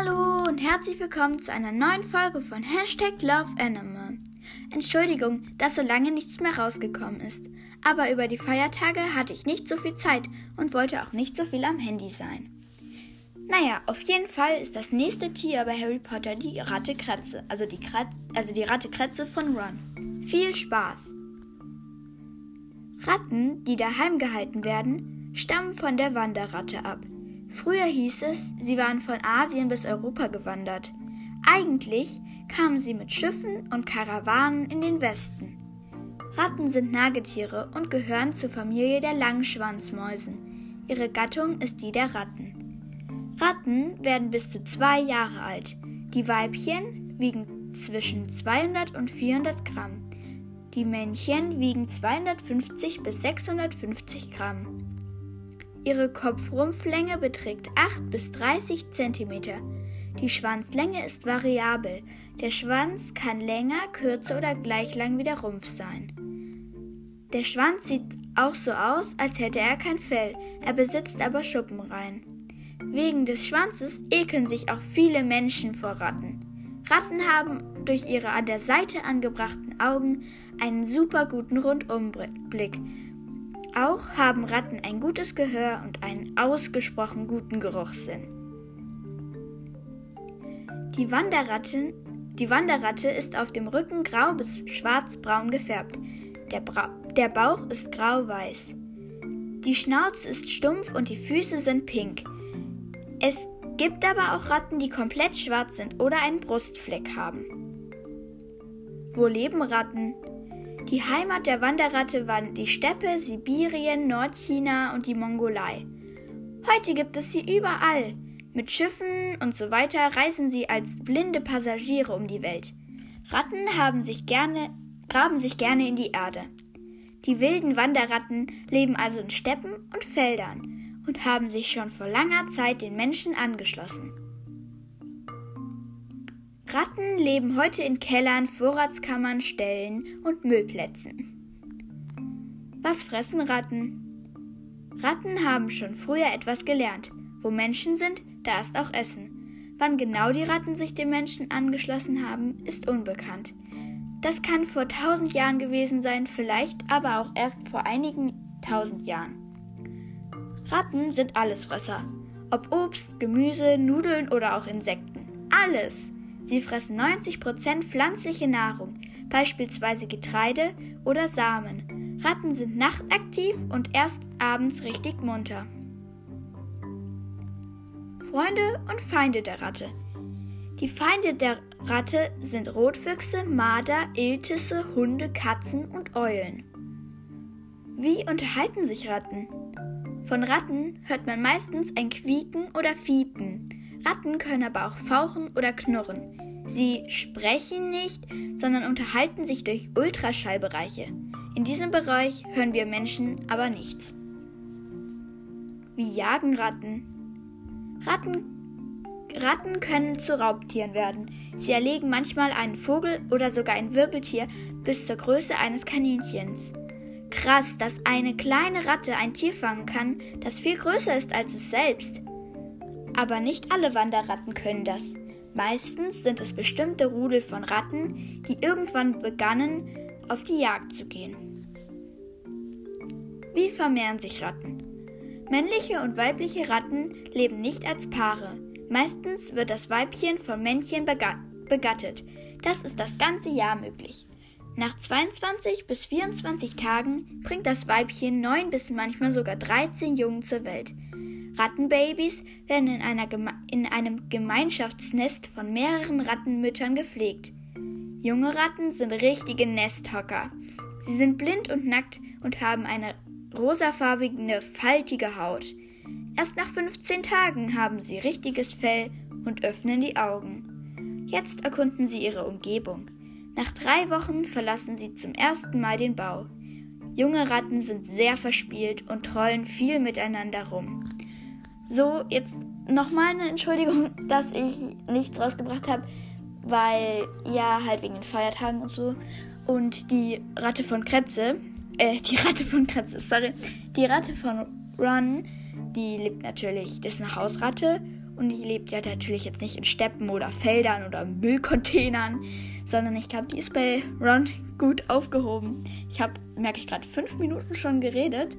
Hallo und herzlich willkommen zu einer neuen Folge von Hashtag Love. Entschuldigung, dass so lange nichts mehr rausgekommen ist. Aber über die Feiertage hatte ich nicht so viel Zeit und wollte auch nicht so viel am Handy sein. Naja, auf jeden Fall ist das nächste Tier bei Harry Potter die Ratte Kretze, also die, Krat also die Ratte Kretze von Ron. Viel Spaß! Ratten, die daheim gehalten werden, stammen von der Wanderratte ab. Früher hieß es, sie waren von Asien bis Europa gewandert. Eigentlich kamen sie mit Schiffen und Karawanen in den Westen. Ratten sind Nagetiere und gehören zur Familie der Langschwanzmäusen. Ihre Gattung ist die der Ratten. Ratten werden bis zu zwei Jahre alt. Die Weibchen wiegen zwischen 200 und 400 Gramm. Die Männchen wiegen 250 bis 650 Gramm. Ihre Kopfrumpflänge beträgt 8 bis 30 cm. Die Schwanzlänge ist variabel. Der Schwanz kann länger, kürzer oder gleich lang wie der Rumpf sein. Der Schwanz sieht auch so aus, als hätte er kein Fell, er besitzt aber Schuppenreihen. Wegen des Schwanzes ekeln sich auch viele Menschen vor Ratten. Ratten haben durch ihre an der Seite angebrachten Augen einen super guten Rundumblick auch haben Ratten ein gutes Gehör und einen ausgesprochen guten Geruchssinn. Die Wanderratte, die Wanderratte ist auf dem Rücken grau bis schwarzbraun gefärbt. Der, Bra der Bauch ist grau-weiß. Die Schnauze ist stumpf und die Füße sind pink. Es gibt aber auch Ratten, die komplett schwarz sind oder einen Brustfleck haben. Wo leben Ratten? Die Heimat der Wanderratte waren die Steppe, Sibirien, Nordchina und die Mongolei. Heute gibt es sie überall. Mit Schiffen und so weiter reisen sie als blinde Passagiere um die Welt. Ratten haben sich gerne, graben sich gerne in die Erde. Die wilden Wanderratten leben also in Steppen und Feldern und haben sich schon vor langer Zeit den Menschen angeschlossen. Ratten leben heute in Kellern, Vorratskammern, Ställen und Müllplätzen. Was fressen Ratten? Ratten haben schon früher etwas gelernt. Wo Menschen sind, da ist auch Essen. Wann genau die Ratten sich dem Menschen angeschlossen haben, ist unbekannt. Das kann vor tausend Jahren gewesen sein, vielleicht aber auch erst vor einigen tausend Jahren. Ratten sind Allesfresser. Ob Obst, Gemüse, Nudeln oder auch Insekten. Alles! Sie fressen 90% pflanzliche Nahrung, beispielsweise Getreide oder Samen. Ratten sind nachtaktiv und erst abends richtig munter. Freunde und Feinde der Ratte. Die Feinde der Ratte sind Rotfüchse, Marder, Iltisse, Hunde, Katzen und Eulen. Wie unterhalten sich Ratten? Von Ratten hört man meistens ein Quieken oder Fiepen. Ratten können aber auch fauchen oder knurren. Sie sprechen nicht, sondern unterhalten sich durch Ultraschallbereiche. In diesem Bereich hören wir Menschen aber nichts. Wie jagen Ratten? Ratten, Ratten können zu Raubtieren werden. Sie erlegen manchmal einen Vogel oder sogar ein Wirbeltier bis zur Größe eines Kaninchens. Krass, dass eine kleine Ratte ein Tier fangen kann, das viel größer ist als es selbst. Aber nicht alle Wanderratten können das. Meistens sind es bestimmte Rudel von Ratten, die irgendwann begannen, auf die Jagd zu gehen. Wie vermehren sich Ratten? Männliche und weibliche Ratten leben nicht als Paare. Meistens wird das Weibchen vom Männchen begattet. Das ist das ganze Jahr möglich. Nach 22 bis 24 Tagen bringt das Weibchen 9 bis manchmal sogar 13 Jungen zur Welt. Rattenbabys werden in, einer in einem Gemeinschaftsnest von mehreren Rattenmüttern gepflegt. Junge Ratten sind richtige Nesthocker. Sie sind blind und nackt und haben eine rosafarbige, faltige Haut. Erst nach 15 Tagen haben sie richtiges Fell und öffnen die Augen. Jetzt erkunden sie ihre Umgebung. Nach drei Wochen verlassen sie zum ersten Mal den Bau. Junge Ratten sind sehr verspielt und trollen viel miteinander rum. So, jetzt nochmal eine Entschuldigung, dass ich nichts rausgebracht habe, weil ja, halt wegen den Feiertagen und so. Und die Ratte von Kretze, äh, die Ratte von Kretze, sorry, die Ratte von Ron, die lebt natürlich, das ist eine Hausratte Und die lebt ja natürlich jetzt nicht in Steppen oder Feldern oder Müllcontainern, sondern ich glaube, die ist bei Ron gut aufgehoben. Ich habe, merke ich gerade, fünf Minuten schon geredet.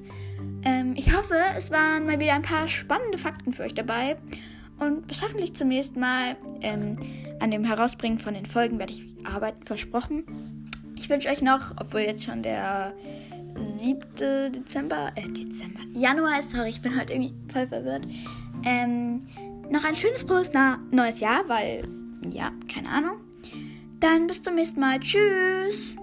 Ähm, ich hoffe, es waren mal wieder ein paar spannende Fakten für euch dabei. Und bis hoffentlich zum nächsten Mal. Ähm, an dem Herausbringen von den Folgen werde ich arbeiten, versprochen. Ich wünsche euch noch, obwohl jetzt schon der 7. Dezember, äh, Dezember, Januar ist, sorry, ich bin heute irgendwie voll verwirrt, ähm, noch ein schönes frohes neues Jahr, weil, ja, keine Ahnung. Dann bis zum nächsten Mal. Tschüss.